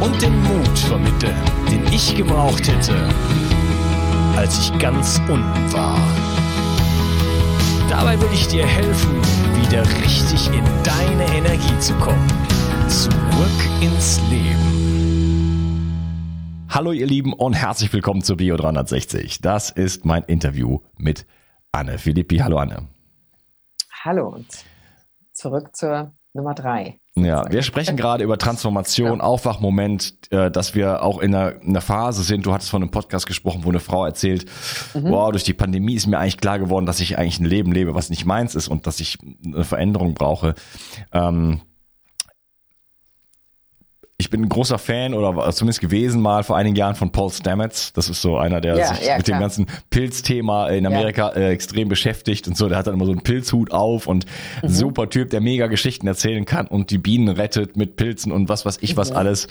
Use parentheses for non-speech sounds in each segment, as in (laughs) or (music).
und den Mut vermitteln, den ich gebraucht hätte, als ich ganz unten war. Dabei will ich dir helfen, wieder richtig in deine Energie zu kommen. Zurück ins Leben. Hallo ihr Lieben und herzlich willkommen zu Bio 360. Das ist mein Interview mit Anne Philippi. Hallo Anne. Hallo und zurück zur Nummer drei. Ja, wir sprechen gerade über Transformation, ja. Aufwachmoment, äh, dass wir auch in einer, in einer Phase sind. Du hattest von einem Podcast gesprochen, wo eine Frau erzählt, mhm. wow, durch die Pandemie ist mir eigentlich klar geworden, dass ich eigentlich ein Leben lebe, was nicht meins ist und dass ich eine Veränderung brauche. Ähm, ich bin ein großer Fan oder zumindest gewesen mal vor einigen Jahren von Paul Stamets. Das ist so einer, der ja, sich ja, mit klar. dem ganzen Pilzthema in Amerika ja. äh, extrem beschäftigt und so. Der hat dann immer so einen Pilzhut auf und mhm. super Typ, der mega Geschichten erzählen kann und die Bienen rettet mit Pilzen und was weiß ich was mhm. alles.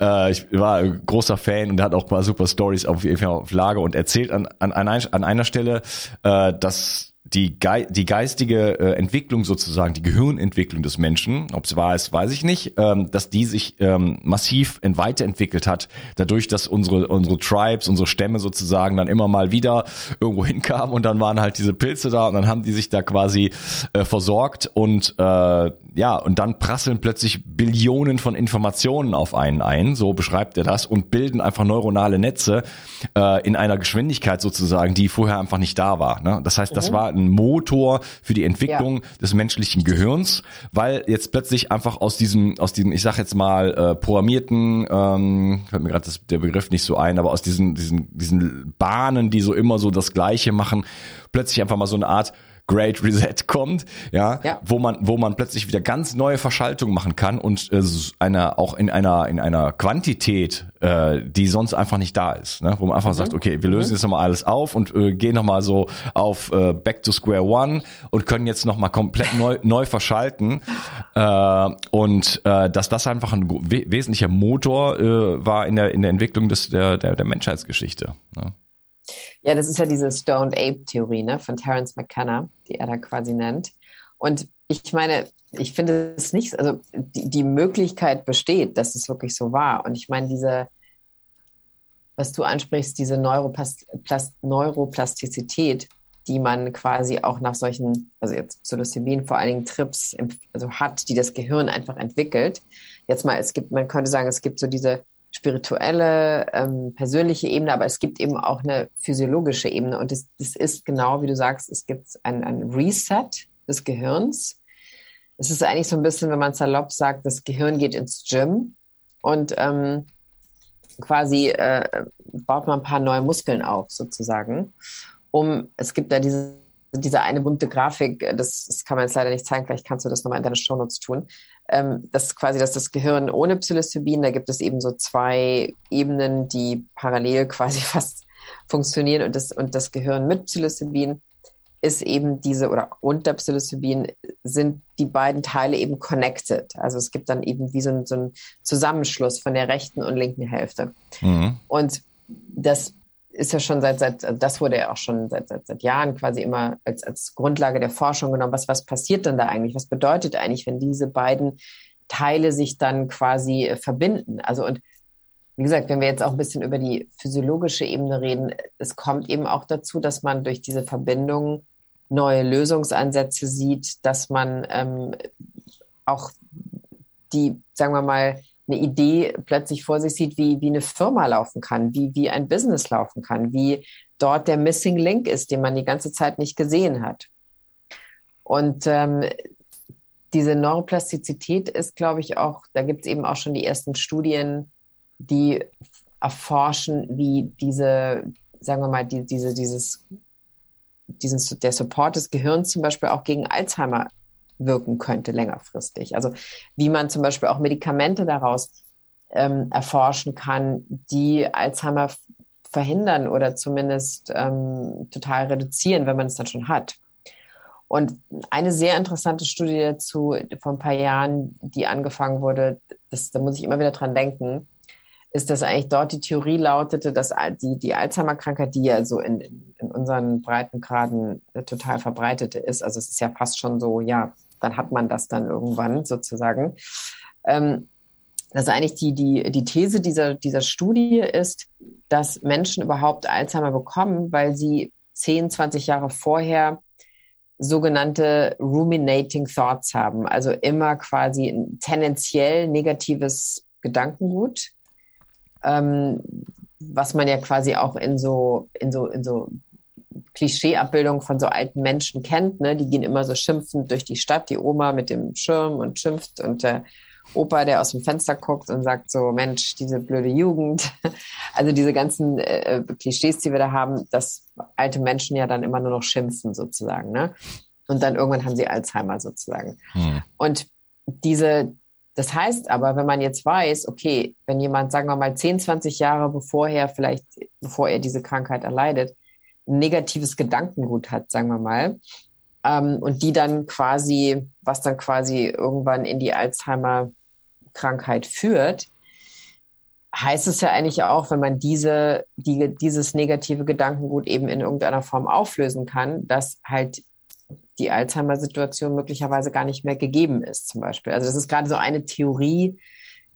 Äh, ich war ein großer Fan und der hat auch mal super Stories auf, auf Lage und erzählt an, an, an einer Stelle, äh, dass die, Ge die geistige äh, Entwicklung sozusagen, die Gehirnentwicklung des Menschen, ob es wahr ist, weiß ich nicht, ähm, dass die sich ähm, massiv weiterentwickelt hat, dadurch, dass unsere, unsere Tribes, unsere Stämme sozusagen dann immer mal wieder irgendwo (laughs) hinkamen und dann waren halt diese Pilze da und dann haben die sich da quasi äh, versorgt und äh, ja, und dann prasseln plötzlich Billionen von Informationen auf einen ein, so beschreibt er das, und bilden einfach neuronale Netze äh, in einer Geschwindigkeit sozusagen, die vorher einfach nicht da war. Ne? Das heißt, das mhm. war ein Motor für die Entwicklung ja. des menschlichen Gehirns, weil jetzt plötzlich einfach aus diesem, aus diesem, ich sag jetzt mal, äh, programmierten, ähm, fällt mir gerade der Begriff nicht so ein, aber aus diesen, diesen, diesen Bahnen, die so immer so das Gleiche machen, plötzlich einfach mal so eine Art Great Reset kommt, ja, ja, wo man wo man plötzlich wieder ganz neue Verschaltungen machen kann und äh, einer auch in einer in einer Quantität, äh, die sonst einfach nicht da ist, ne? wo man einfach mhm. sagt, okay, wir lösen mhm. jetzt nochmal alles auf und äh, gehen nochmal so auf äh, Back to Square One und können jetzt nochmal komplett neu (laughs) neu verschalten äh, und äh, dass das einfach ein we wesentlicher Motor äh, war in der in der Entwicklung des der der, der Menschheitsgeschichte. Ne? Ja, das ist ja diese Stoned Ape-Theorie ne, von Terence McKenna, die er da quasi nennt. Und ich meine, ich finde es nicht, also die, die Möglichkeit besteht, dass es wirklich so war. Und ich meine, diese, was du ansprichst, diese Neuroplast Neuroplastizität, die man quasi auch nach solchen, also jetzt Psilocybin vor allen Dingen Trips, also hat, die das Gehirn einfach entwickelt. Jetzt mal, es gibt, man könnte sagen, es gibt so diese spirituelle, ähm, persönliche Ebene, aber es gibt eben auch eine physiologische Ebene. Und das, das ist genau, wie du sagst, es gibt ein, ein Reset des Gehirns. Es ist eigentlich so ein bisschen, wenn man salopp sagt, das Gehirn geht ins Gym und ähm, quasi äh, baut man ein paar neue Muskeln auf, sozusagen. Um, es gibt da diese diese eine bunte Grafik, das, das, kann man jetzt leider nicht zeigen, vielleicht kannst du das nochmal in deine Shownotes tun, ähm, das ist quasi dass das Gehirn ohne Psilocybin. Da gibt es eben so zwei Ebenen, die parallel (laughs) quasi fast funktionieren und das, und das Gehirn mit Psilocybin ist eben diese oder unter Psilocybin sind die beiden Teile eben connected. Also es gibt dann eben wie so ein, so ein Zusammenschluss von der rechten und linken Hälfte. Mhm. Und das ist ja schon seit, seit das wurde ja auch schon seit, seit, seit Jahren quasi immer als, als Grundlage der Forschung genommen. Was, was passiert denn da eigentlich? Was bedeutet eigentlich, wenn diese beiden Teile sich dann quasi äh, verbinden? Also und wie gesagt, wenn wir jetzt auch ein bisschen über die physiologische Ebene reden, es kommt eben auch dazu, dass man durch diese Verbindung neue Lösungsansätze sieht, dass man ähm, auch die, sagen wir mal, eine Idee plötzlich vor sich sieht, wie, wie eine Firma laufen kann, wie, wie ein Business laufen kann, wie dort der Missing Link ist, den man die ganze Zeit nicht gesehen hat. Und ähm, diese Neuroplastizität ist, glaube ich, auch, da gibt es eben auch schon die ersten Studien, die erforschen, wie diese, sagen wir mal, die, diese, dieses, diesen, der Support des Gehirns zum Beispiel auch gegen Alzheimer wirken könnte längerfristig. Also wie man zum Beispiel auch Medikamente daraus ähm, erforschen kann, die Alzheimer verhindern oder zumindest ähm, total reduzieren, wenn man es dann schon hat. Und eine sehr interessante Studie dazu vor ein paar Jahren, die angefangen wurde, das, da muss ich immer wieder dran denken, ist, dass eigentlich dort die Theorie lautete, dass die, die Alzheimer-Krankheit, die ja so in, in unseren Breitengraden total verbreitet ist, also es ist ja fast schon so, ja, dann hat man das dann irgendwann sozusagen. Ähm, dass eigentlich die, die, die These dieser, dieser Studie ist, dass Menschen überhaupt Alzheimer bekommen, weil sie 10, 20 Jahre vorher sogenannte ruminating thoughts haben, also immer quasi ein tendenziell negatives Gedankengut, ähm, was man ja quasi auch in so, in so, in so Klischeeabbildung von so alten Menschen kennt. Ne? Die gehen immer so schimpfend durch die Stadt, die Oma mit dem Schirm und schimpft und der Opa, der aus dem Fenster guckt und sagt so, Mensch, diese blöde Jugend. (laughs) Also diese ganzen äh, Klischees, die wir da haben, dass alte Menschen ja dann immer nur noch schimpfen sozusagen. Ne? Und dann irgendwann haben sie Alzheimer sozusagen. Hm. Und diese, das heißt aber, wenn man jetzt weiß, okay, wenn jemand, sagen wir mal, 10, 20 Jahre bevorher, vielleicht bevor er diese Krankheit erleidet, negatives Gedankengut hat, sagen wir mal, ähm, und die dann quasi, was dann quasi irgendwann in die Alzheimer-Krankheit führt, heißt es ja eigentlich auch, wenn man diese, die, dieses negative Gedankengut eben in irgendeiner Form auflösen kann, dass halt die Alzheimer-Situation möglicherweise gar nicht mehr gegeben ist, zum Beispiel. Also das ist gerade so eine Theorie,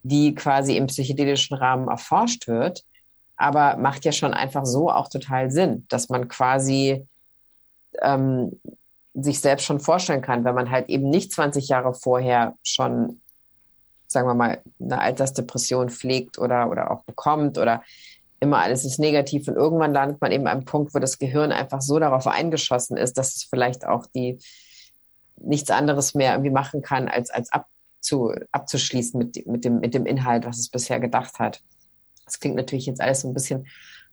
die quasi im psychedelischen Rahmen erforscht wird aber macht ja schon einfach so auch total Sinn, dass man quasi ähm, sich selbst schon vorstellen kann, wenn man halt eben nicht 20 Jahre vorher schon, sagen wir mal, eine Altersdepression pflegt oder, oder auch bekommt oder immer alles ist negativ und irgendwann landet man eben an einem Punkt, wo das Gehirn einfach so darauf eingeschossen ist, dass es vielleicht auch die nichts anderes mehr irgendwie machen kann, als, als abzu, abzuschließen mit, mit, dem, mit dem Inhalt, was es bisher gedacht hat. Das klingt natürlich jetzt alles so ein bisschen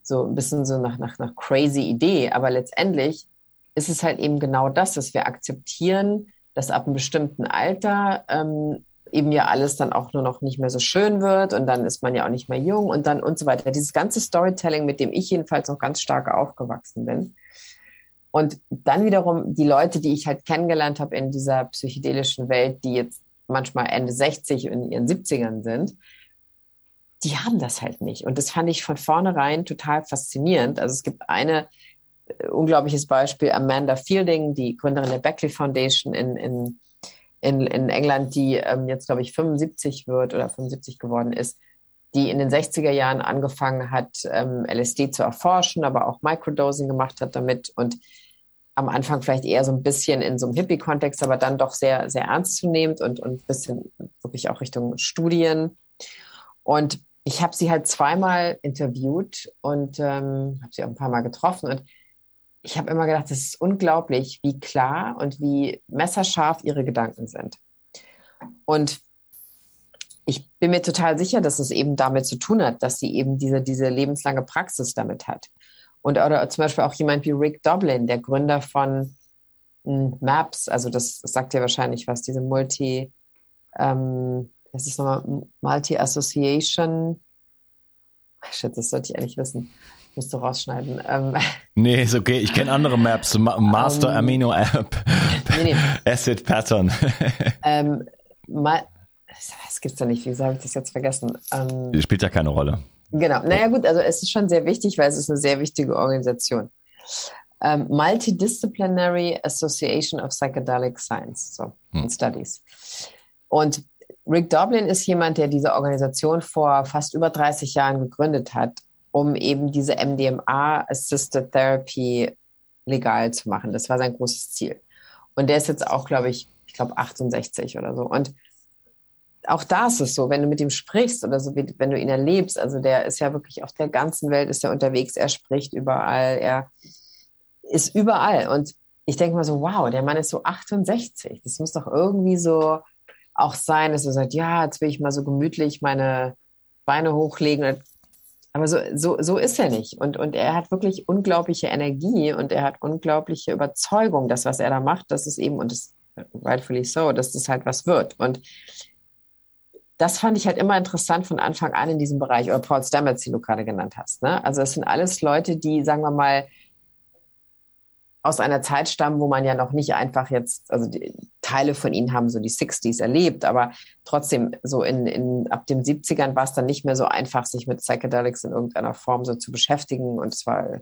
so ein bisschen so nach, nach, nach crazy Idee, aber letztendlich ist es halt eben genau das, dass wir akzeptieren, dass ab einem bestimmten Alter ähm, eben ja alles dann auch nur noch nicht mehr so schön wird und dann ist man ja auch nicht mehr jung und dann und so weiter. Dieses ganze Storytelling, mit dem ich jedenfalls noch ganz stark aufgewachsen bin. Und dann wiederum die Leute, die ich halt kennengelernt habe in dieser psychedelischen Welt, die jetzt manchmal Ende 60 in ihren 70ern sind, die haben das halt nicht. Und das fand ich von vornherein total faszinierend. Also es gibt eine äh, unglaubliches Beispiel, Amanda Fielding, die Gründerin der Beckley Foundation in, in, in, in England, die ähm, jetzt, glaube ich, 75 wird oder 75 geworden ist, die in den 60er Jahren angefangen hat, ähm, LSD zu erforschen, aber auch Microdosing gemacht hat damit und am Anfang vielleicht eher so ein bisschen in so einem Hippie-Kontext, aber dann doch sehr, sehr ernstzunehmend und, und ein bisschen wirklich auch Richtung Studien. Und ich habe sie halt zweimal interviewt und ähm, habe sie auch ein paar Mal getroffen und ich habe immer gedacht, es ist unglaublich, wie klar und wie messerscharf ihre Gedanken sind. Und ich bin mir total sicher, dass es eben damit zu tun hat, dass sie eben diese, diese lebenslange Praxis damit hat. Und oder zum Beispiel auch jemand wie Rick Doblin, der Gründer von hm, Maps, also das, das sagt ja wahrscheinlich was, diese Multi, ähm, das ist nochmal Multi-Association. Shit, das sollte ich eigentlich wissen. Musst du rausschneiden. Ähm, (laughs) nee, ist okay. Ich kenne andere Maps. Master um, ähm, Amino App. Nee, nee. (laughs) Acid Pattern. (laughs) ähm, mal, das gibt's da nicht. Wieso habe ich das jetzt vergessen? Ähm, Spielt ja keine Rolle. Genau. Naja gut, also es ist schon sehr wichtig, weil es ist eine sehr wichtige Organisation. Um, Multidisciplinary Association of Psychedelic Science so, hm. Studies. Und Rick Doblin ist jemand, der diese Organisation vor fast über 30 Jahren gegründet hat, um eben diese MDMA-Assisted Therapy legal zu machen. Das war sein großes Ziel. Und der ist jetzt auch, glaube ich, ich glaube 68 oder so. Und auch da ist es so, wenn du mit ihm sprichst oder so, wenn du ihn erlebst, also der ist ja wirklich auf der ganzen Welt, ist er unterwegs, er spricht überall, er ist überall. Und ich denke mal so, wow, der Mann ist so 68. Das muss doch irgendwie so auch sein, dass er sagt, ja, jetzt will ich mal so gemütlich meine Beine hochlegen. Aber so, so, so ist er nicht. Und, und er hat wirklich unglaubliche Energie und er hat unglaubliche Überzeugung, dass was er da macht, dass es eben, und das rightfully so, dass das halt was wird. Und das fand ich halt immer interessant von Anfang an in diesem Bereich, oder Paul Stamets, den du gerade genannt hast. Ne? Also es sind alles Leute, die, sagen wir mal, aus einer Zeit stammen, wo man ja noch nicht einfach jetzt, also Teile von ihnen haben so die 60s erlebt, aber trotzdem so in, in ab den 70ern war es dann nicht mehr so einfach, sich mit Psychedelics in irgendeiner Form so zu beschäftigen. Und es war,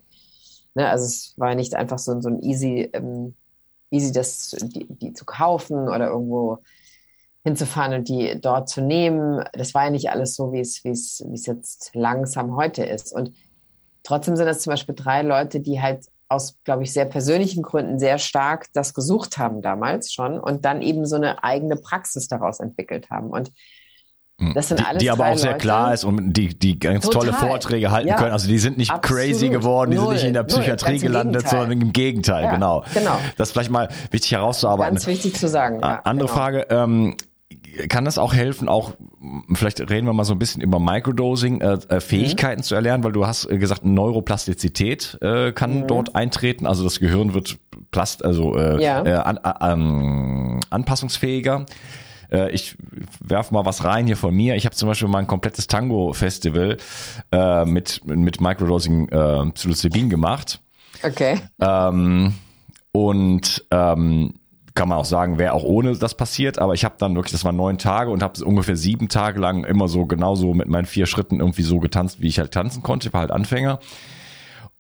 ne, also es war nicht einfach so, so ein easy, ähm, easy das, die, die zu kaufen oder irgendwo hinzufahren und die dort zu nehmen. Das war ja nicht alles so, wie es, wie es, wie es jetzt langsam heute ist. Und trotzdem sind das zum Beispiel drei Leute, die halt aus, glaube ich, sehr persönlichen Gründen sehr stark das gesucht haben damals schon und dann eben so eine eigene Praxis daraus entwickelt haben. Und hm. das sind alles die, die aber auch sehr Leute. klar ist und die, die ganz Total. tolle Vorträge halten ja. können. Also die sind nicht Absolut. crazy geworden, die Null. sind nicht in der Psychiatrie gelandet, sondern im Gegenteil, ja, genau. genau. Das ist vielleicht mal wichtig herauszuarbeiten. Ganz wichtig zu sagen. Ja, Andere genau. Frage, ähm, kann das auch helfen, auch vielleicht reden wir mal so ein bisschen über Microdosing, äh, äh, Fähigkeiten mhm. zu erlernen, weil du hast äh, gesagt, Neuroplastizität äh, kann mhm. dort eintreten, also das Gehirn wird plast, also äh, ja. äh, an, an, anpassungsfähiger. Äh, ich werf mal was rein hier von mir. Ich habe zum Beispiel mal ein komplettes Tango-Festival äh, mit mit Microdosing äh, Psilocybin gemacht. Okay. Ähm, und ähm, kann man auch sagen, wäre auch ohne das passiert, aber ich habe dann wirklich, das waren neun Tage und habe ungefähr sieben Tage lang immer so genauso mit meinen vier Schritten irgendwie so getanzt, wie ich halt tanzen konnte, ich war halt Anfänger.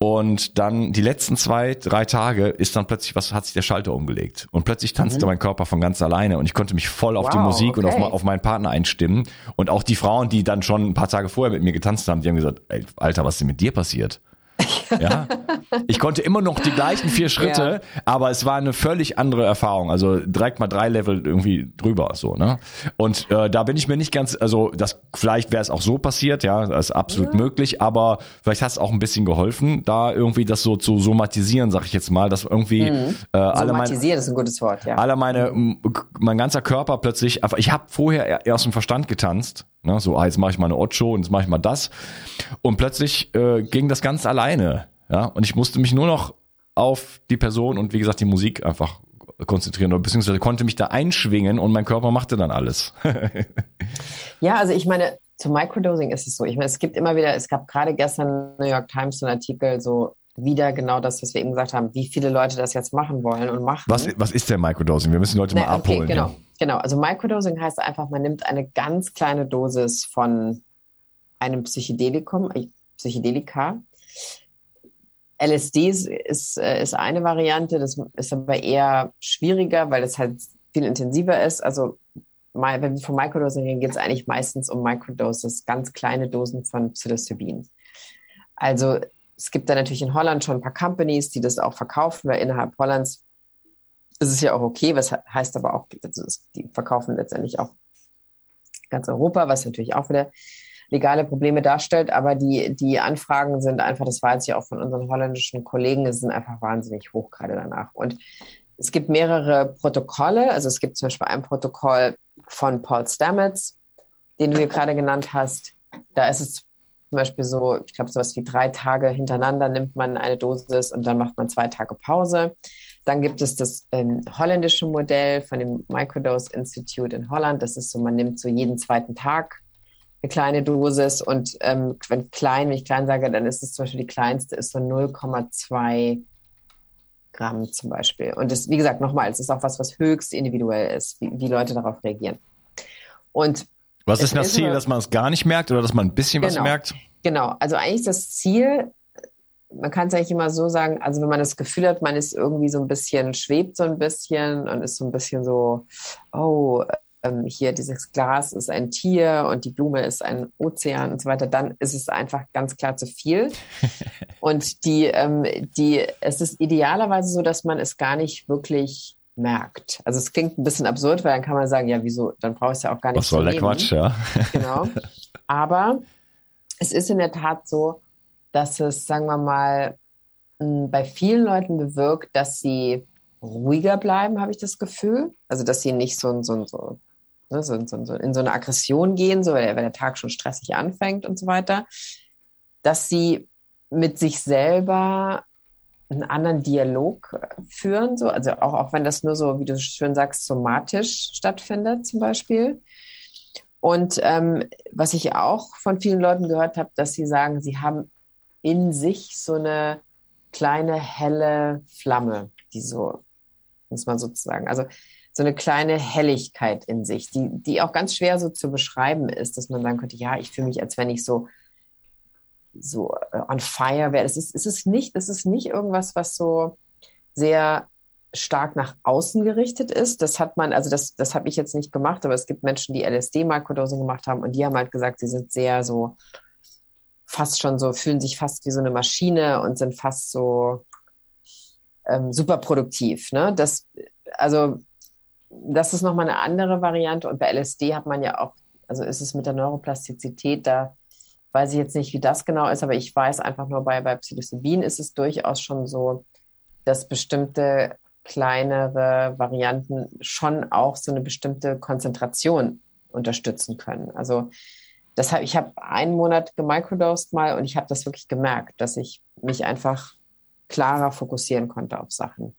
Und dann die letzten zwei, drei Tage ist dann plötzlich was, hat sich der Schalter umgelegt. Und plötzlich tanzte mhm. mein Körper von ganz alleine und ich konnte mich voll auf wow, die Musik okay. und auf, auf, meinen Partner einstimmen. Und auch die Frauen, die dann schon ein paar Tage vorher mit mir getanzt haben, die haben gesagt, ey, Alter, was ist denn mit dir passiert? Ja, ich konnte immer noch die gleichen vier Schritte, ja. aber es war eine völlig andere Erfahrung. Also direkt mal drei Level irgendwie drüber, so ne. Und äh, da bin ich mir nicht ganz, also das vielleicht wäre es auch so passiert, ja, das ist absolut ja. möglich, aber vielleicht hat es auch ein bisschen geholfen, da irgendwie das so zu somatisieren, sag ich jetzt mal, dass irgendwie mhm. äh, alle meine, ist ein gutes Wort, ja. Alle meine, mein ganzer Körper plötzlich, ich habe vorher aus dem Verstand getanzt Ne, so, ah, jetzt mache ich mal eine Ocho und jetzt mache ich mal das. Und plötzlich äh, ging das ganz alleine. Ja, und ich musste mich nur noch auf die Person und wie gesagt die Musik einfach konzentrieren oder beziehungsweise konnte mich da einschwingen und mein Körper machte dann alles. (laughs) ja, also ich meine, zu Microdosing ist es so. Ich meine, es gibt immer wieder, es gab gerade gestern New York Times so einen Artikel, so wieder genau das, was wir eben gesagt haben, wie viele Leute das jetzt machen wollen und machen. Was, was ist denn Microdosing? Wir müssen die Leute nee, mal abholen. Okay, genau. Ja. Genau, also Microdosing heißt einfach, man nimmt eine ganz kleine Dosis von einem Psychedelikum, äh, Psychedelika. LSD ist, äh, ist eine Variante, das ist aber eher schwieriger, weil es halt viel intensiver ist. Also wenn wir von Microdosing reden, geht es eigentlich meistens um Microdoses, ganz kleine Dosen von Psilocybin. Also es gibt da natürlich in Holland schon ein paar Companies, die das auch verkaufen, weil innerhalb Hollands das ist ja auch okay, was heißt aber auch, also die verkaufen letztendlich auch ganz Europa, was natürlich auch wieder legale Probleme darstellt, aber die, die Anfragen sind einfach, das jetzt ja auch von unseren holländischen Kollegen, es sind einfach wahnsinnig hoch gerade danach. Und es gibt mehrere Protokolle, also es gibt zum Beispiel ein Protokoll von Paul Stamets, den du hier gerade genannt hast. Da ist es zum Beispiel so, ich glaube, sowas wie drei Tage hintereinander nimmt man eine Dosis und dann macht man zwei Tage Pause. Dann gibt es das ähm, holländische Modell von dem Microdose Institute in Holland. Das ist so, man nimmt so jeden zweiten Tag eine kleine Dosis und ähm, wenn klein, wenn ich klein sage, dann ist es zum Beispiel die kleinste ist so 0,2 Gramm zum Beispiel. Und das, wie gesagt, nochmal, es ist auch was, was höchst individuell ist, wie, wie Leute darauf reagieren. Und was ist das Ziel, dass man es gar nicht merkt oder dass man ein bisschen genau. was merkt? Genau, also eigentlich das Ziel, man kann es eigentlich immer so sagen, also wenn man das Gefühl hat, man ist irgendwie so ein bisschen, schwebt so ein bisschen und ist so ein bisschen so, oh, ähm, hier dieses Glas ist ein Tier und die Blume ist ein Ozean und so weiter, dann ist es einfach ganz klar zu viel. (laughs) und die, ähm, die, es ist idealerweise so, dass man es gar nicht wirklich merkt. Also es klingt ein bisschen absurd, weil dann kann man sagen, ja, wieso, dann brauche ich es ja auch gar nicht. Was soll der Quatsch, ja. genau. (laughs) Aber es ist in der Tat so, dass es, sagen wir mal, bei vielen Leuten bewirkt, dass sie ruhiger bleiben, habe ich das Gefühl. Also, dass sie nicht so, so, so, ne, so, so, so in so eine Aggression gehen, so, wenn der Tag schon stressig anfängt und so weiter. Dass sie mit sich selber einen anderen Dialog führen, so, also auch, auch wenn das nur so, wie du schön sagst, somatisch stattfindet, zum Beispiel. Und ähm, was ich auch von vielen Leuten gehört habe, dass sie sagen, sie haben in sich so eine kleine helle Flamme, die so, muss man sozusagen, also so eine kleine Helligkeit in sich, die, die auch ganz schwer so zu beschreiben ist, dass man sagen könnte, ja, ich fühle mich, als wenn ich so so äh, on fire wäre. Es ist, es ist nicht, es ist nicht irgendwas, was so sehr stark nach außen gerichtet ist. Das hat man, also das, das habe ich jetzt nicht gemacht, aber es gibt Menschen, die LSD-Mikrodosing gemacht haben und die haben halt gesagt, sie sind sehr so fast schon so, fühlen sich fast wie so eine Maschine und sind fast so ähm, super produktiv. Ne? Das, also das ist nochmal eine andere Variante und bei LSD hat man ja auch, also ist es mit der Neuroplastizität, da weiß ich jetzt nicht, wie das genau ist, aber ich weiß einfach nur, bei, bei Psilocybin ist es durchaus schon so, dass bestimmte kleinere Varianten schon auch so eine bestimmte Konzentration unterstützen können. Also deshalb, ich habe einen Monat gemicrodosed mal und ich habe das wirklich gemerkt, dass ich mich einfach klarer fokussieren konnte auf Sachen.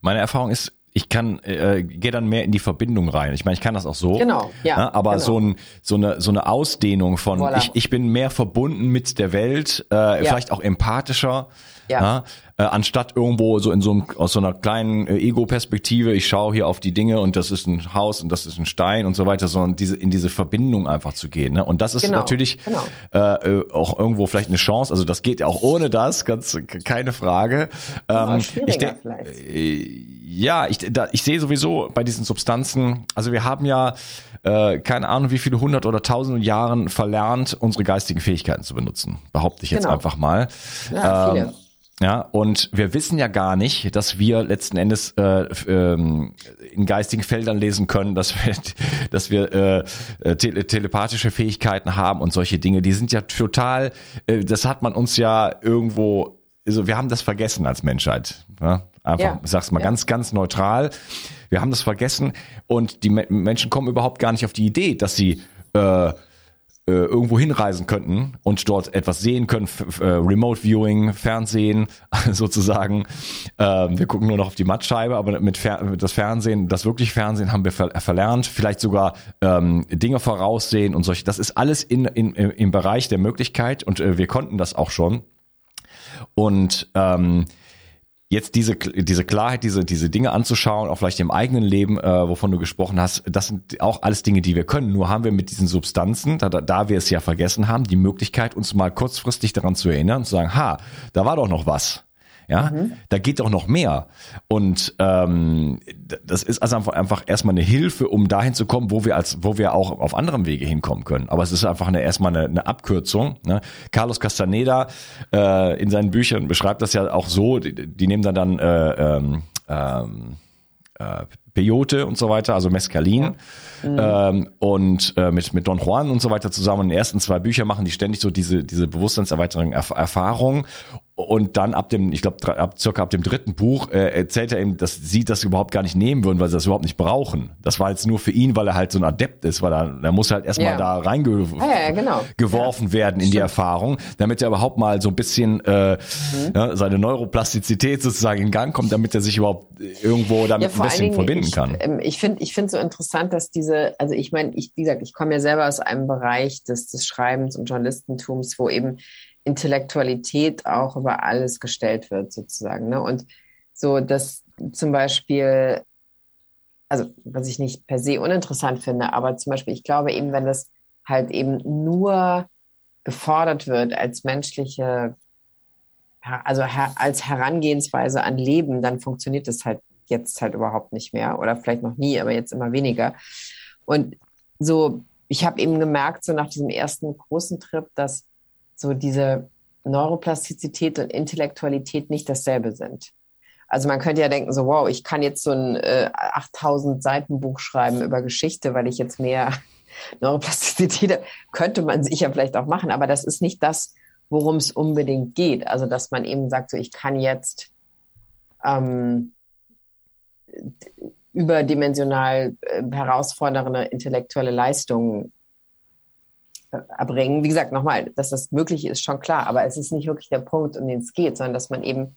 Meine Erfahrung ist, ich kann äh, gehe dann mehr in die Verbindung rein. Ich meine, ich kann das auch so. Genau, ja. Ne? aber genau. so, ein, so eine so eine Ausdehnung von voilà. ich, ich bin mehr verbunden mit der Welt, äh, ja. vielleicht auch empathischer. Ja. ja äh, anstatt irgendwo so in so einem, aus so einer kleinen äh, Ego-Perspektive, ich schaue hier auf die Dinge und das ist ein Haus und das ist ein Stein und so weiter, sondern diese in diese Verbindung einfach zu gehen. Ne? Und das ist genau, natürlich genau. Äh, äh, auch irgendwo vielleicht eine Chance. Also das geht ja auch ohne das, ganz keine Frage. Ähm, ich denk, äh, ja, ich, da, ich sehe sowieso bei diesen Substanzen, also wir haben ja äh, keine Ahnung, wie viele hundert oder tausende Jahren verlernt, unsere geistigen Fähigkeiten zu benutzen. Behaupte ich jetzt genau. einfach mal. Ja, viele. Ja, und wir wissen ja gar nicht, dass wir letzten Endes äh, ähm, in geistigen Feldern lesen können, dass wir, (laughs) dass wir äh, äh, tele telepathische Fähigkeiten haben und solche Dinge. Die sind ja total, äh, das hat man uns ja irgendwo, also wir haben das vergessen als Menschheit. Ja? Einfach, ja. ich sag's mal ja. ganz, ganz neutral. Wir haben das vergessen und die Menschen kommen überhaupt gar nicht auf die Idee, dass sie äh, äh, irgendwo hinreisen könnten und dort etwas sehen können, äh, Remote Viewing, Fernsehen (laughs) sozusagen. Ähm, wir gucken nur noch auf die Mattscheibe, aber mit, Fer das Fernsehen, das wirklich Fernsehen haben wir ver verlernt. Vielleicht sogar ähm, Dinge voraussehen und solche. Das ist alles in, in, im Bereich der Möglichkeit und äh, wir konnten das auch schon. Und ähm, jetzt diese, diese Klarheit, diese, diese Dinge anzuschauen, auch vielleicht im eigenen Leben, äh, wovon du gesprochen hast, das sind auch alles Dinge, die wir können. Nur haben wir mit diesen Substanzen, da, da wir es ja vergessen haben, die Möglichkeit, uns mal kurzfristig daran zu erinnern und zu sagen, ha, da war doch noch was. Ja, mhm. da geht doch noch mehr. Und ähm, das ist also einfach, erstmal eine Hilfe, um dahin zu kommen, wo wir als, wo wir auch auf anderem Wege hinkommen können. Aber es ist einfach eine, erstmal eine, eine Abkürzung. Ne? Carlos Castaneda äh, in seinen Büchern beschreibt das ja auch so. Die, die nehmen dann dann äh, ähm, ähm, äh, Peyote und so weiter, also Mescalin. Ja. Ähm, und äh, mit, mit Don Juan und so weiter zusammen in den ersten zwei Bücher machen die ständig so diese, diese Bewusstseinserweiterung Erf Erfahrung und dann ab dem, ich glaube, ab circa ab dem dritten Buch äh, erzählt er ihm, dass sie das überhaupt gar nicht nehmen würden, weil sie das überhaupt nicht brauchen. Das war jetzt nur für ihn, weil er halt so ein Adept ist, weil er, er muss halt erstmal yeah. da reingeworfen ja, ja, genau. ja. werden in Stimmt. die Erfahrung, damit er überhaupt mal so ein bisschen äh, mhm. ja, seine Neuroplastizität sozusagen in Gang kommt, damit er sich überhaupt irgendwo damit ein bisschen verbinden ich, kann. Ähm, ich finde ich finde so interessant, dass diese, also ich meine, ich, wie gesagt, ich komme ja selber aus einem Bereich des, des Schreibens und Journalistentums, wo eben Intellektualität auch über alles gestellt wird, sozusagen. Ne? Und so, dass zum Beispiel, also was ich nicht per se uninteressant finde, aber zum Beispiel, ich glaube eben, wenn das halt eben nur gefordert wird als menschliche, also als Herangehensweise an Leben, dann funktioniert es halt jetzt halt überhaupt nicht mehr oder vielleicht noch nie, aber jetzt immer weniger. Und so, ich habe eben gemerkt, so nach diesem ersten großen Trip, dass so diese Neuroplastizität und Intellektualität nicht dasselbe sind. Also man könnte ja denken, so wow, ich kann jetzt so ein äh, 8000 Seiten Buch schreiben über Geschichte, weil ich jetzt mehr (laughs) Neuroplastizität könnte man sicher vielleicht auch machen, aber das ist nicht das, worum es unbedingt geht. Also dass man eben sagt, so ich kann jetzt ähm, überdimensional äh, herausfordernde intellektuelle Leistungen äh, erbringen. Wie gesagt, nochmal, dass das möglich ist, schon klar, aber es ist nicht wirklich der Punkt, um den es geht, sondern dass man eben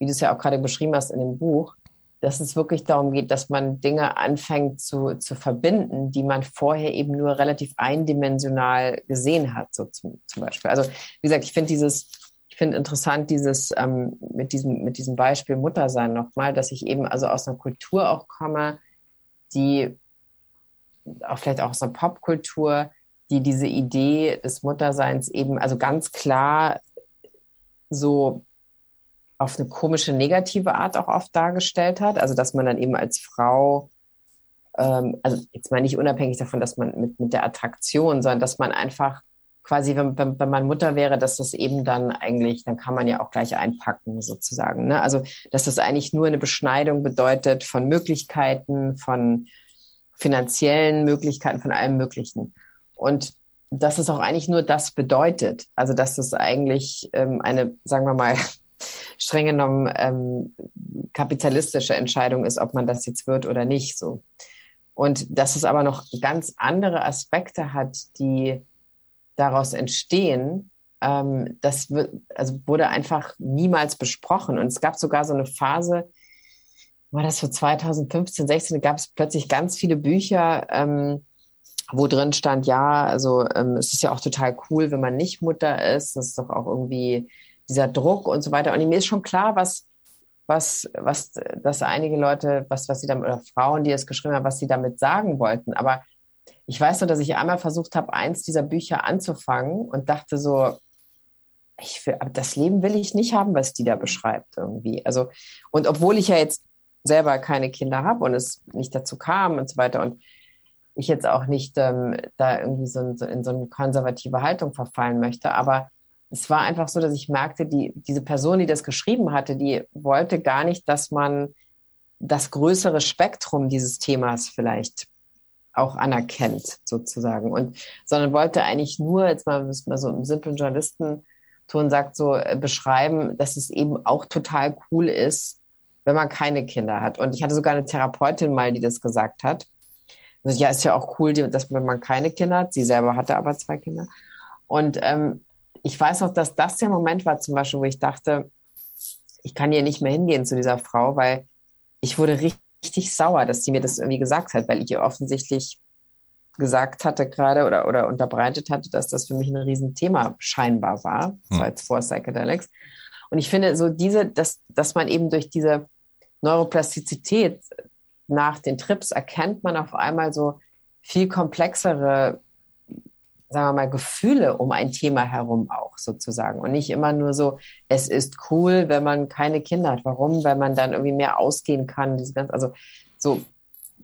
wie du es ja auch gerade beschrieben hast in dem Buch, dass es wirklich darum geht, dass man Dinge anfängt zu, zu verbinden, die man vorher eben nur relativ eindimensional gesehen hat, so zum, zum Beispiel. Also wie gesagt, ich finde dieses, finde interessant dieses ähm, mit diesem mit diesem Beispiel Muttersein nochmal, dass ich eben also aus einer Kultur auch komme, die auch vielleicht auch aus einer Popkultur, die diese Idee des Mutterseins eben also ganz klar so auf eine komische negative Art auch oft dargestellt hat. Also dass man dann eben als Frau, ähm, also jetzt mal nicht unabhängig davon, dass man mit, mit der Attraktion, sondern dass man einfach quasi, wenn, wenn, wenn man Mutter wäre, dass das eben dann eigentlich, dann kann man ja auch gleich einpacken sozusagen. Ne? Also dass das eigentlich nur eine Beschneidung bedeutet von Möglichkeiten, von finanziellen Möglichkeiten, von allem Möglichen. Und dass es auch eigentlich nur das bedeutet. Also dass es eigentlich ähm, eine, sagen wir mal, (laughs) streng genommen ähm, kapitalistische Entscheidung ist, ob man das jetzt wird oder nicht. So. Und dass es aber noch ganz andere Aspekte hat, die daraus entstehen, ähm, das also wurde einfach niemals besprochen. Und es gab sogar so eine Phase, war das so 2015, 16, da gab es plötzlich ganz viele Bücher, ähm, wo drin stand, ja, also ähm, es ist ja auch total cool, wenn man nicht Mutter ist. Das ist doch auch irgendwie dieser Druck und so weiter. Und mir ist schon klar, was, was, was, dass einige Leute, was, was sie damit, oder Frauen, die es geschrieben haben, was sie damit sagen wollten. Aber ich weiß nur, dass ich einmal versucht habe, eins dieser Bücher anzufangen und dachte so, ich will, das Leben will ich nicht haben, was die da beschreibt irgendwie. Also, und obwohl ich ja jetzt selber keine Kinder habe und es nicht dazu kam und so weiter und ich jetzt auch nicht ähm, da irgendwie so, so in so eine konservative Haltung verfallen möchte, aber es war einfach so, dass ich merkte, die, diese Person, die das geschrieben hatte, die wollte gar nicht, dass man das größere Spektrum dieses Themas vielleicht auch anerkennt, sozusagen. Und, sondern wollte eigentlich nur, jetzt mal, mal so im simplen Journalistenton sagt, so äh, beschreiben, dass es eben auch total cool ist, wenn man keine Kinder hat. Und ich hatte sogar eine Therapeutin mal, die das gesagt hat. Also, ja, ist ja auch cool, dass wenn man keine Kinder hat. Sie selber hatte aber zwei Kinder. Und ähm, ich weiß noch, dass das der Moment war, zum Beispiel, wo ich dachte, ich kann hier nicht mehr hingehen zu dieser Frau, weil ich wurde richtig sauer, dass sie mir das irgendwie gesagt hat, weil ich ihr offensichtlich gesagt hatte gerade oder, oder unterbreitet hatte, dass das für mich ein Riesenthema scheinbar war, so hm. als vor Psychedelics. Und ich finde so diese, dass, dass man eben durch diese Neuroplastizität nach den Trips erkennt man auf einmal so viel komplexere sagen wir mal, Gefühle um ein Thema herum auch sozusagen. Und nicht immer nur so, es ist cool, wenn man keine Kinder hat. Warum? Weil man dann irgendwie mehr ausgehen kann. Diese ganz, also so,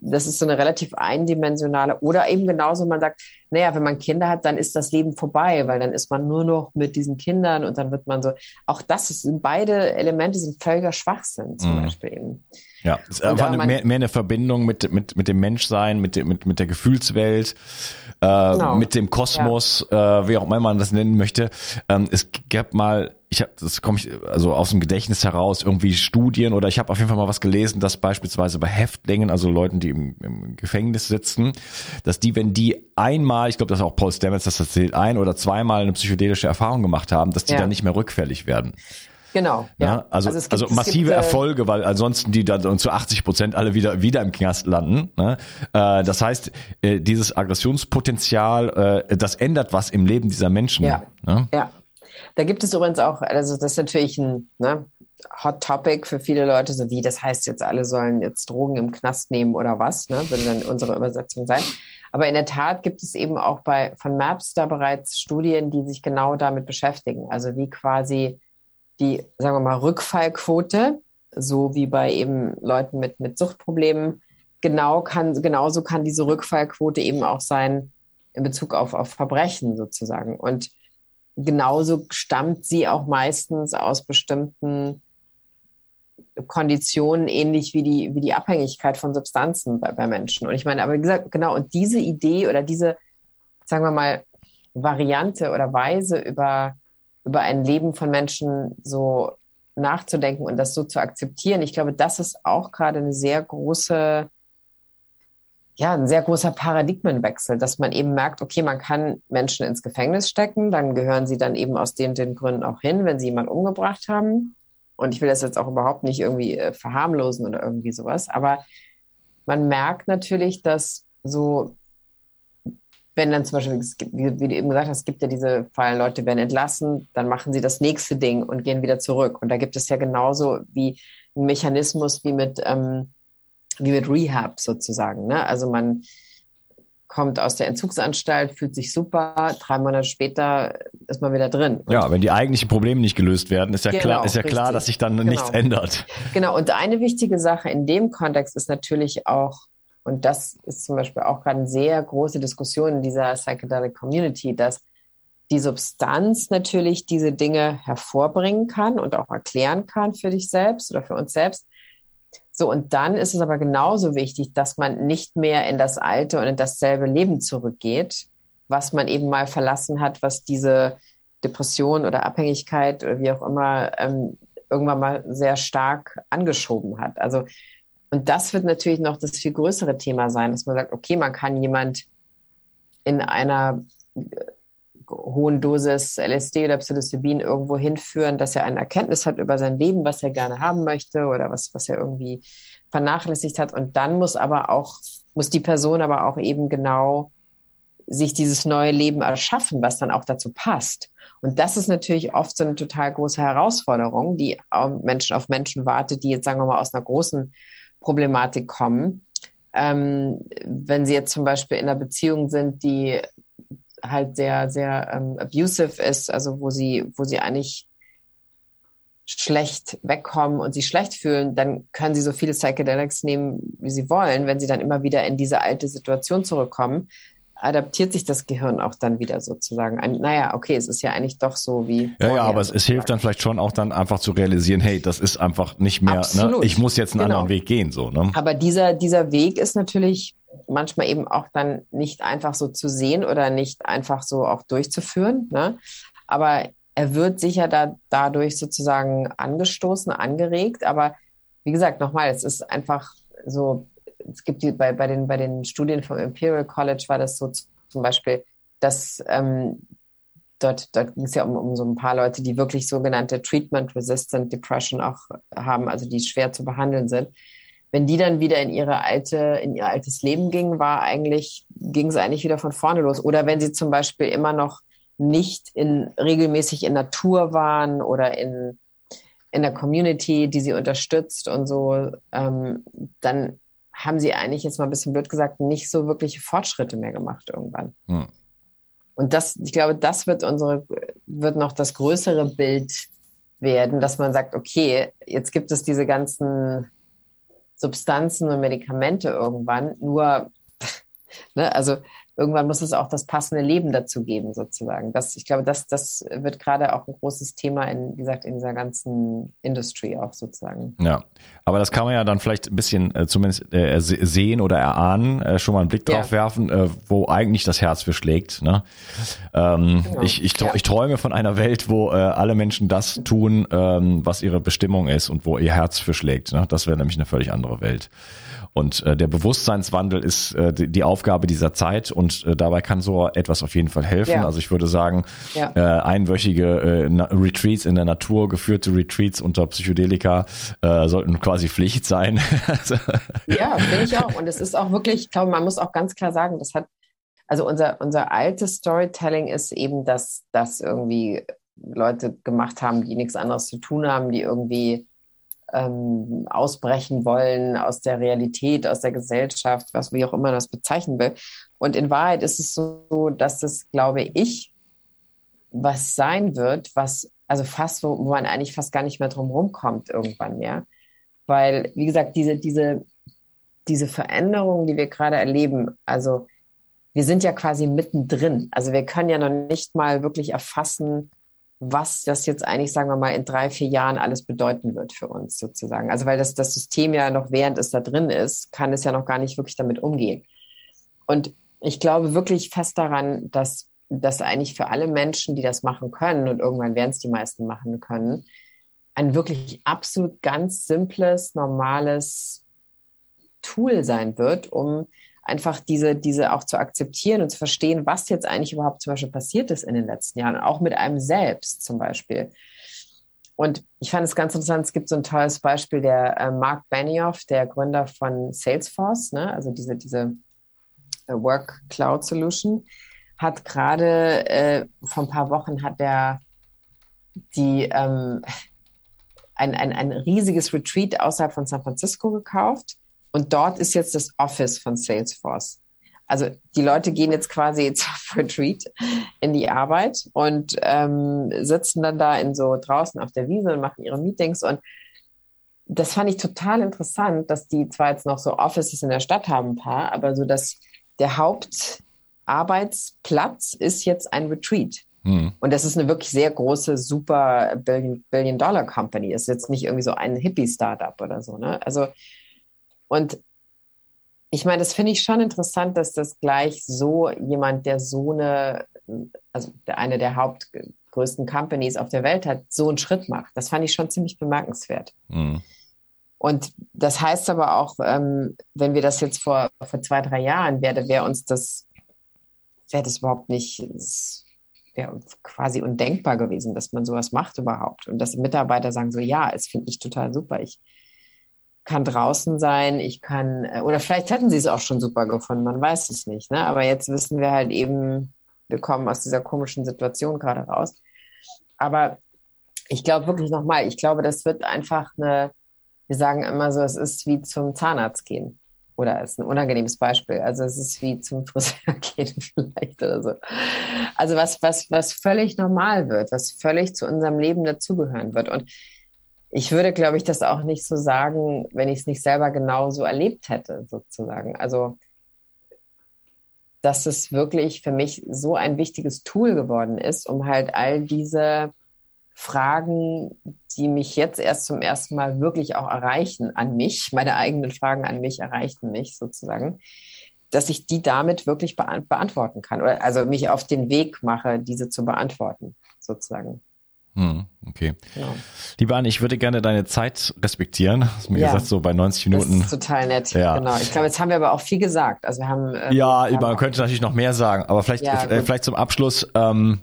das ist so eine relativ eindimensionale, oder eben genauso, man sagt, naja, wenn man Kinder hat, dann ist das Leben vorbei, weil dann ist man nur noch mit diesen Kindern und dann wird man so, auch das ist, beide Elemente sind völliger Schwachsinn zum mhm. Beispiel eben. Ja, es war eine, mehr, mehr eine Verbindung mit, mit, mit dem Menschsein, mit, mit, mit der Gefühlswelt, äh, genau. mit dem Kosmos, ja. äh, wie auch immer man das nennen möchte. Ähm, es gab mal, ich habe, das komme ich also aus dem Gedächtnis heraus, irgendwie Studien oder ich habe auf jeden Fall mal was gelesen, dass beispielsweise bei Häftlingen, also Leuten, die im, im Gefängnis sitzen, dass die, wenn die einmal, ich glaube, das ist auch Paul Stamets, das erzählt, ein oder zweimal eine psychedelische Erfahrung gemacht haben, dass die ja. dann nicht mehr rückfällig werden. Genau. Ja, ja also, also, gibt, also massive gibt, äh, Erfolge, weil ansonsten die dann zu 80 Prozent alle wieder wieder im Knast landen. Ne? Äh, das heißt, äh, dieses Aggressionspotenzial, äh, das ändert was im Leben dieser Menschen. Ja. Ne? ja. Da gibt es übrigens auch, also das ist natürlich ein ne, Hot Topic für viele Leute, so wie das heißt jetzt alle sollen jetzt Drogen im Knast nehmen oder was, ne, würde dann unsere Übersetzung sein. Aber in der Tat gibt es eben auch bei von Maps da bereits Studien, die sich genau damit beschäftigen. Also wie quasi die, sagen wir mal, Rückfallquote, so wie bei eben Leuten mit, mit Suchtproblemen, genau kann, genauso kann diese Rückfallquote eben auch sein in Bezug auf, auf Verbrechen sozusagen. Und genauso stammt sie auch meistens aus bestimmten Konditionen, ähnlich wie die, wie die Abhängigkeit von Substanzen bei, bei Menschen. Und ich meine, aber wie gesagt, genau, und diese Idee oder diese, sagen wir mal, Variante oder Weise über, über ein Leben von Menschen so nachzudenken und das so zu akzeptieren, ich glaube, das ist auch gerade eine sehr große ja, ein sehr großer Paradigmenwechsel, dass man eben merkt, okay, man kann Menschen ins Gefängnis stecken, dann gehören sie dann eben aus den, den Gründen auch hin, wenn sie jemanden umgebracht haben. Und ich will das jetzt auch überhaupt nicht irgendwie äh, verharmlosen oder irgendwie sowas, aber man merkt natürlich, dass so, wenn dann zum Beispiel, wie, du eben gesagt hast, es gibt ja diese Fall, Leute werden entlassen, dann machen sie das nächste Ding und gehen wieder zurück. Und da gibt es ja genauso wie ein Mechanismus wie mit, ähm, wie mit Rehab sozusagen. Ne? Also man kommt aus der Entzugsanstalt, fühlt sich super, drei Monate später ist man wieder drin. Und ja, wenn die eigentlichen Probleme nicht gelöst werden, ist ja genau, klar, ist ja klar, dass sich dann genau. nichts ändert. Genau. Und eine wichtige Sache in dem Kontext ist natürlich auch, und das ist zum Beispiel auch gerade eine sehr große Diskussion in dieser Psychedelic Community, dass die Substanz natürlich diese Dinge hervorbringen kann und auch erklären kann für dich selbst oder für uns selbst. So, und dann ist es aber genauso wichtig, dass man nicht mehr in das alte und in dasselbe Leben zurückgeht, was man eben mal verlassen hat, was diese Depression oder Abhängigkeit oder wie auch immer ähm, irgendwann mal sehr stark angeschoben hat. Also, und das wird natürlich noch das viel größere Thema sein, dass man sagt, okay, man kann jemand in einer hohen Dosis LSD oder Psilocybin irgendwo hinführen, dass er eine Erkenntnis hat über sein Leben, was er gerne haben möchte oder was, was er irgendwie vernachlässigt hat. Und dann muss aber auch, muss die Person aber auch eben genau sich dieses neue Leben erschaffen, was dann auch dazu passt. Und das ist natürlich oft so eine total große Herausforderung, die Menschen auf Menschen wartet, die jetzt, sagen wir mal, aus einer großen Problematik kommen. Ähm, wenn sie jetzt zum Beispiel in einer Beziehung sind, die halt sehr, sehr ähm, abusive ist, also wo sie, wo sie eigentlich schlecht wegkommen und sich schlecht fühlen, dann können sie so viele Psychedelics nehmen, wie sie wollen. Wenn sie dann immer wieder in diese alte Situation zurückkommen, adaptiert sich das Gehirn auch dann wieder sozusagen. Ein, naja, okay, es ist ja eigentlich doch so wie. Ja, ja, aber es, es, hilft dann vielleicht schon auch dann einfach zu realisieren, hey, das ist einfach nicht mehr, ne? ich muss jetzt einen genau. anderen Weg gehen, so, ne? Aber dieser, dieser Weg ist natürlich manchmal eben auch dann nicht einfach so zu sehen oder nicht einfach so auch durchzuführen. Ne? Aber er wird sicher da, dadurch sozusagen angestoßen, angeregt. Aber wie gesagt, nochmal, es ist einfach so, es gibt die, bei, bei, den, bei den Studien vom Imperial College war das so zum Beispiel, dass ähm, dort, dort ging es ja um, um so ein paar Leute, die wirklich sogenannte Treatment-Resistant Depression auch haben, also die schwer zu behandeln sind wenn die dann wieder in ihre alte, in ihr altes Leben gingen, war eigentlich, ging es eigentlich wieder von vorne los. Oder wenn sie zum Beispiel immer noch nicht in, regelmäßig in Natur waren oder in, in der Community, die sie unterstützt und so, ähm, dann haben sie eigentlich jetzt mal ein bisschen blöd gesagt nicht so wirkliche Fortschritte mehr gemacht irgendwann. Hm. Und das, ich glaube, das wird unsere, wird noch das größere Bild werden, dass man sagt, okay, jetzt gibt es diese ganzen Substanzen und Medikamente irgendwann. Nur, (laughs) ne, also irgendwann muss es auch das passende Leben dazu geben, sozusagen. Das, ich glaube, das, das wird gerade auch ein großes Thema in, wie gesagt, in dieser ganzen Industry auch sozusagen. Ja, aber das kann man ja dann vielleicht ein bisschen äh, zumindest äh, sehen oder erahnen, äh, schon mal einen Blick drauf ja. werfen, äh, wo eigentlich das Herz für schlägt. Ne? Ähm, genau. ich, ich, ja. ich träume von einer Welt, wo äh, alle Menschen das tun, ähm, was ihre Bestimmung ist und wo ihr Herz für schlägt. Ne? Das wäre nämlich eine völlig andere Welt. Und äh, der Bewusstseinswandel ist die, die Aufgabe dieser Zeit und äh, dabei kann so etwas auf jeden Fall helfen. Ja. Also ich würde sagen, ja. äh, einwöchige äh, Retreats in der Natur, geführte Retreats unter Psychedelika äh, sollten quasi Pflicht sein. (laughs) ja, finde ich auch. Und es ist auch wirklich, ich glaube, man muss auch ganz klar sagen, das hat, also unser, unser altes Storytelling ist eben, dass das irgendwie Leute gemacht haben, die nichts anderes zu tun haben, die irgendwie ähm, ausbrechen wollen aus der Realität, aus der Gesellschaft, was wie auch immer das bezeichnen will. Und in Wahrheit ist es so, dass es, glaube ich, was sein wird, was also fast, wo, wo man eigentlich fast gar nicht mehr drum rumkommt irgendwann mehr. Weil, wie gesagt, diese, diese, diese Veränderungen, die wir gerade erleben, also wir sind ja quasi mittendrin. Also wir können ja noch nicht mal wirklich erfassen, was das jetzt eigentlich, sagen wir mal, in drei, vier Jahren alles bedeuten wird für uns sozusagen. Also weil das, das System ja noch, während es da drin ist, kann es ja noch gar nicht wirklich damit umgehen. Und ich glaube wirklich fest daran, dass das eigentlich für alle Menschen, die das machen können, und irgendwann werden es die meisten machen können, ein wirklich absolut ganz simples, normales Tool sein wird, um einfach diese, diese auch zu akzeptieren und zu verstehen, was jetzt eigentlich überhaupt zum Beispiel passiert ist in den letzten Jahren, auch mit einem selbst zum Beispiel. Und ich fand es ganz interessant, es gibt so ein tolles Beispiel, der äh, Mark Benioff, der Gründer von Salesforce, ne? also diese, diese Work Cloud Solution, hat gerade äh, vor ein paar Wochen hat er die ähm, ein, ein, ein riesiges Retreat außerhalb von San Francisco gekauft und dort ist jetzt das Office von Salesforce. Also die Leute gehen jetzt quasi auf (laughs) Retreat in die Arbeit und ähm, sitzen dann da in so draußen auf der Wiese und machen ihre Meetings. Und das fand ich total interessant, dass die zwar jetzt noch so Offices in der Stadt haben, ein paar, aber so dass der Hauptarbeitsplatz ist jetzt ein Retreat. Hm. Und das ist eine wirklich sehr große, super Billion-Dollar-Company. Ist jetzt nicht irgendwie so ein Hippie-Startup oder so. Ne? Also und ich meine, das finde ich schon interessant, dass das gleich so jemand, der so eine, also der eine der hauptgrößten Companies auf der Welt hat, so einen Schritt macht. Das fand ich schon ziemlich bemerkenswert. Mhm. Und das heißt aber auch, ähm, wenn wir das jetzt vor, vor zwei, drei Jahren wäre, wäre uns das, wäre das überhaupt nicht, wäre quasi undenkbar gewesen, dass man sowas macht überhaupt. Und dass Mitarbeiter sagen so, ja, es finde ich total super. Ich kann draußen sein, ich kann, äh, oder vielleicht hätten sie es auch schon super gefunden, man weiß es nicht. Ne? Aber jetzt wissen wir halt eben, wir kommen aus dieser komischen Situation gerade raus. Aber ich glaube wirklich nochmal, ich glaube, das wird einfach eine, wir sagen immer so, es ist wie zum Zahnarzt gehen. Oder ist ein unangenehmes Beispiel. Also es ist wie zum Friseur (laughs) gehen vielleicht oder so. Also was, was, was völlig normal wird, was völlig zu unserem Leben dazugehören wird. Und ich würde, glaube ich, das auch nicht so sagen, wenn ich es nicht selber genau so erlebt hätte, sozusagen. Also, dass es wirklich für mich so ein wichtiges Tool geworden ist, um halt all diese Fragen, die mich jetzt erst zum ersten Mal wirklich auch erreichen, an mich, meine eigenen Fragen an mich erreichten mich sozusagen, dass ich die damit wirklich beantworten kann. Oder also mich auf den Weg mache, diese zu beantworten, sozusagen. Hm, okay. Genau. Lieber Anne, ich würde gerne deine Zeit respektieren. Hast mir ja. gesagt, so bei 90 Minuten. Das ist total nett. Ja. Genau. Ich glaube, jetzt haben wir aber auch viel gesagt. Also wir haben. Ähm, ja, haben man könnte natürlich noch mehr sagen, aber vielleicht, ja, äh, vielleicht zum Abschluss. Ähm,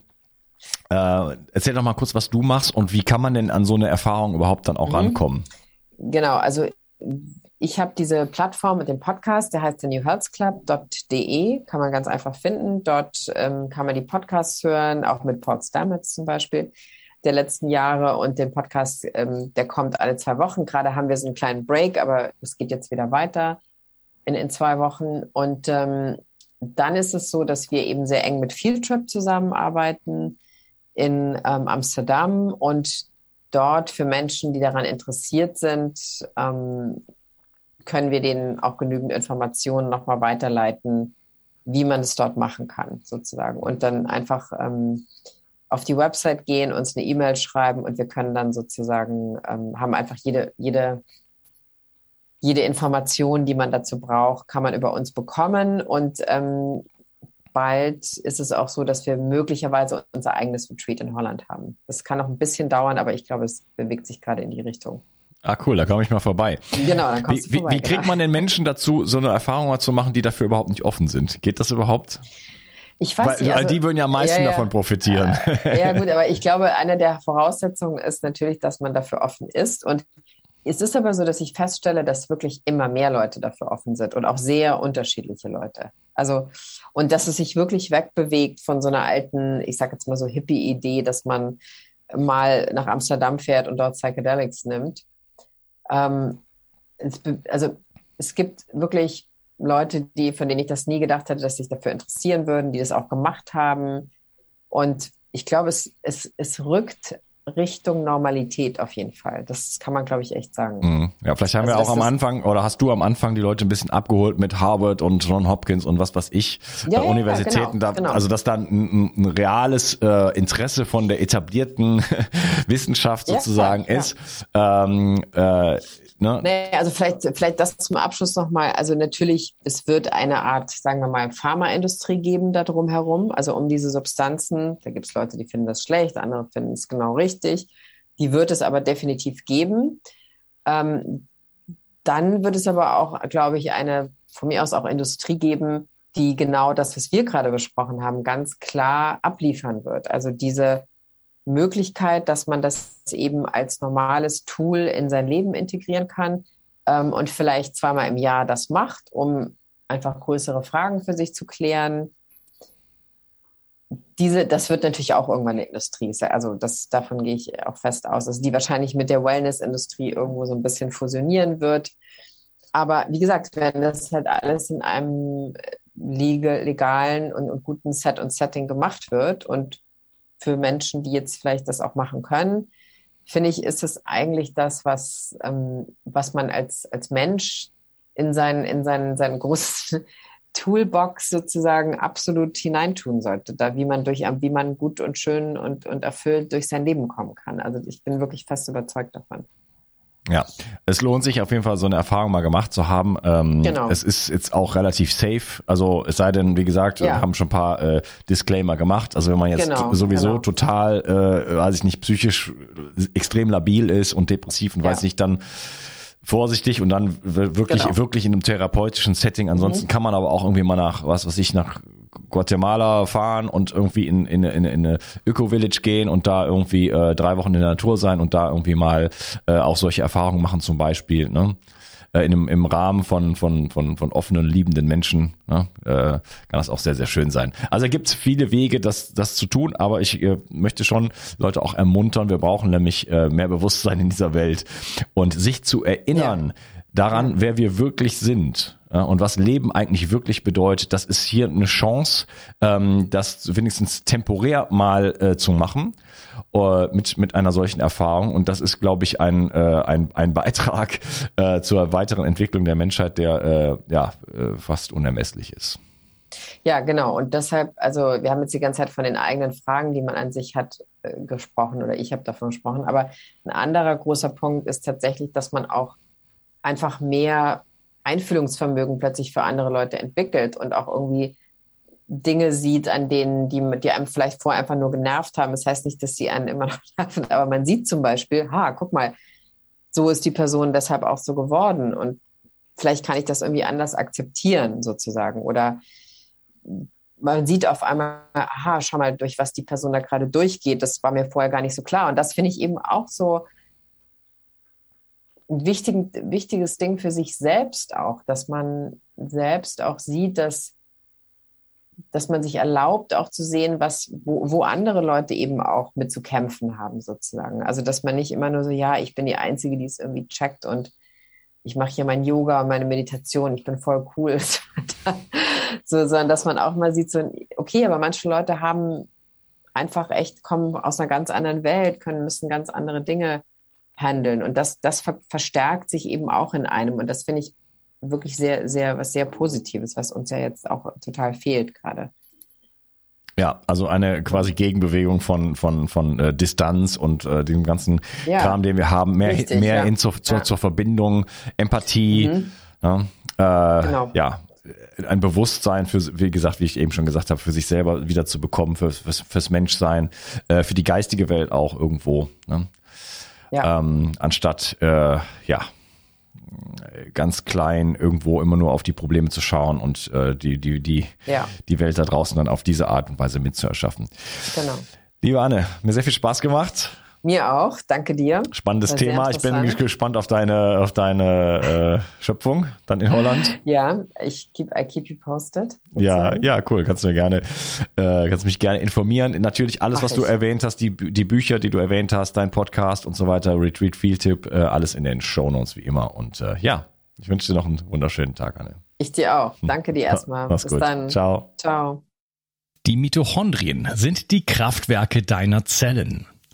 äh, erzähl doch mal kurz, was du machst und wie kann man denn an so eine Erfahrung überhaupt dann auch mhm. rankommen? Genau, also ich habe diese Plattform mit dem Podcast, der heißt The New Health Club.de, kann man ganz einfach finden. Dort ähm, kann man die Podcasts hören, auch mit Paul Stamets zum Beispiel der letzten Jahre und den Podcast, ähm, der kommt alle zwei Wochen. Gerade haben wir so einen kleinen Break, aber es geht jetzt wieder weiter in, in zwei Wochen. Und ähm, dann ist es so, dass wir eben sehr eng mit Fieldtrip zusammenarbeiten in ähm, Amsterdam und dort für Menschen, die daran interessiert sind, ähm, können wir denen auch genügend Informationen nochmal weiterleiten, wie man es dort machen kann, sozusagen. Und dann einfach ähm, auf die Website gehen, uns eine E-Mail schreiben und wir können dann sozusagen, ähm, haben einfach jede, jede, jede Information, die man dazu braucht, kann man über uns bekommen. Und ähm, bald ist es auch so, dass wir möglicherweise unser eigenes Retreat in Holland haben. Das kann noch ein bisschen dauern, aber ich glaube, es bewegt sich gerade in die Richtung. Ah, cool, da komme ich mal vorbei. Genau, dann kommst wie, du vorbei. Wie, wie kriegt genau. man den Menschen dazu, so eine Erfahrung mal zu machen, die dafür überhaupt nicht offen sind? Geht das überhaupt? Ich weiß weil, nicht. Also, die würden ja am meisten ja, ja, davon profitieren. Ja, gut, aber ich glaube, eine der Voraussetzungen ist natürlich, dass man dafür offen ist. Und es ist aber so, dass ich feststelle, dass wirklich immer mehr Leute dafür offen sind und auch sehr unterschiedliche Leute. Also, und dass es sich wirklich wegbewegt von so einer alten, ich sag jetzt mal so Hippie-Idee, dass man mal nach Amsterdam fährt und dort Psychedelics nimmt. Ähm, es, also es gibt wirklich Leute, die, von denen ich das nie gedacht hätte, dass sich dafür interessieren würden, die das auch gemacht haben. Und ich glaube, es, es, es rückt Richtung Normalität auf jeden Fall. Das kann man, glaube ich, echt sagen. Mhm. Ja, vielleicht haben also wir auch am Anfang oder hast du am Anfang die Leute ein bisschen abgeholt mit Harvard und John Hopkins und was weiß ich, ja, äh, ja, Universitäten. Genau, da, genau. Also dass da ein, ein reales äh, Interesse von der etablierten (laughs) Wissenschaft sozusagen ja, ist. Ähm, äh, Ne? Nee, also vielleicht, vielleicht das zum Abschluss nochmal. Also natürlich, es wird eine Art, sagen wir mal, Pharmaindustrie geben da drum herum. Also um diese Substanzen. Da gibt es Leute, die finden das schlecht, andere finden es genau richtig. Die wird es aber definitiv geben. Ähm, dann wird es aber auch, glaube ich, eine von mir aus auch Industrie geben, die genau das, was wir gerade besprochen haben, ganz klar abliefern wird. Also diese Möglichkeit, dass man das eben als normales Tool in sein Leben integrieren kann ähm, und vielleicht zweimal im Jahr das macht, um einfach größere Fragen für sich zu klären. Diese, das wird natürlich auch irgendwann eine Industrie. Also das, davon gehe ich auch fest aus, dass die wahrscheinlich mit der Wellness-Industrie irgendwo so ein bisschen fusionieren wird. Aber wie gesagt, wenn das halt alles in einem legalen und, und guten Set und Setting gemacht wird und für Menschen, die jetzt vielleicht das auch machen können, finde ich, ist es eigentlich das, was, ähm, was man als, als Mensch in seinen, in seinen, seinen großen (laughs) Toolbox sozusagen absolut hineintun sollte, da wie man durch, wie man gut und schön und, und erfüllt durch sein Leben kommen kann. Also ich bin wirklich fest überzeugt davon. Ja, es lohnt sich auf jeden Fall, so eine Erfahrung mal gemacht zu haben. Ähm, genau. Es ist jetzt auch relativ safe. Also es sei denn, wie gesagt, ja. wir haben schon ein paar äh, Disclaimer gemacht. Also wenn man jetzt genau, sowieso genau. total, äh, weiß ich nicht, psychisch extrem labil ist und depressiv und ja. weiß nicht, dann vorsichtig und dann wirklich, genau. wirklich in einem therapeutischen Setting. Ansonsten mhm. kann man aber auch irgendwie mal nach, was weiß ich, nach Guatemala fahren und irgendwie in, in, in, in eine Öko-Village gehen und da irgendwie äh, drei Wochen in der Natur sein und da irgendwie mal äh, auch solche Erfahrungen machen zum Beispiel. Ne? Äh, in einem, im Rahmen von, von, von, von offenen, liebenden Menschen ne? äh, kann das auch sehr, sehr schön sein. Also gibt es viele Wege, das, das zu tun, aber ich äh, möchte schon Leute auch ermuntern. Wir brauchen nämlich äh, mehr Bewusstsein in dieser Welt und sich zu erinnern ja. daran, wer wir wirklich sind und was Leben eigentlich wirklich bedeutet, das ist hier eine Chance, ähm, das wenigstens temporär mal äh, zu machen äh, mit, mit einer solchen Erfahrung. Und das ist, glaube ich, ein, äh, ein, ein Beitrag zur weiteren Entwicklung der Menschheit, der ja fast unermesslich ist. Ja, genau. Und deshalb, also wir haben jetzt die ganze Zeit von den eigenen Fragen, die man an sich hat, gesprochen oder ich habe davon gesprochen. Aber ein anderer großer Punkt ist tatsächlich, dass man auch einfach mehr Einfühlungsvermögen plötzlich für andere Leute entwickelt und auch irgendwie Dinge sieht, an denen, die, die einem vielleicht vorher einfach nur genervt haben. Das heißt nicht, dass sie einen immer noch (laughs) nerven, aber man sieht zum Beispiel, ha, guck mal, so ist die Person deshalb auch so geworden und vielleicht kann ich das irgendwie anders akzeptieren sozusagen oder man sieht auf einmal, aha, schau mal, durch was die Person da gerade durchgeht, das war mir vorher gar nicht so klar und das finde ich eben auch so wichtig, wichtiges Ding für sich selbst auch, dass man selbst auch sieht, dass, dass man sich erlaubt, auch zu sehen, was, wo, wo andere Leute eben auch mit zu kämpfen haben, sozusagen. Also, dass man nicht immer nur so, ja, ich bin die Einzige, die es irgendwie checkt und ich mache hier mein Yoga und meine Meditation, ich bin voll cool. (laughs) so, sondern dass man auch mal sieht, so, okay, aber manche Leute haben einfach echt, kommen aus einer ganz anderen Welt, können, müssen ganz andere Dinge handeln. Und das, das ver verstärkt sich eben auch in einem. Und das finde ich wirklich sehr, sehr, was sehr Positives, was uns ja jetzt auch total fehlt gerade. Ja, also eine quasi Gegenbewegung von von von äh, Distanz und äh, dem ganzen ja, Kram, den wir haben, mehr richtig, mehr ja. hin zur, zur, ja. zur Verbindung, Empathie, mhm. ja, äh, genau. ja, ein Bewusstsein für, wie gesagt, wie ich eben schon gesagt habe, für sich selber wieder zu bekommen, für, fürs, fürs Menschsein, äh, für die geistige Welt auch irgendwo. Ne? Ja. ähm, anstatt äh, ja ganz klein irgendwo immer nur auf die Probleme zu schauen und äh, die, die, die, ja. die Welt da draußen dann auf diese Art und Weise mitzuerschaffen. Genau. Liebe Anne, mir sehr viel Spaß gemacht. Mir auch, danke dir. Spannendes Thema. Ich bin gespannt auf deine, auf deine äh, Schöpfung dann in Holland. Ja, ich keep, I keep you posted. Ja, ja, cool. Kannst du mir gerne, äh, kannst mich gerne informieren. Natürlich alles, Mach was ich. du erwähnt hast, die, die Bücher, die du erwähnt hast, dein Podcast und so weiter, Retreat Field Tip, äh, alles in den Show Notes wie immer. Und äh, ja, ich wünsche dir noch einen wunderschönen Tag, Anne. Ich dir auch. Danke dir erstmal. Mach's Bis gut. dann. Ciao. Ciao. Die Mitochondrien sind die Kraftwerke deiner Zellen.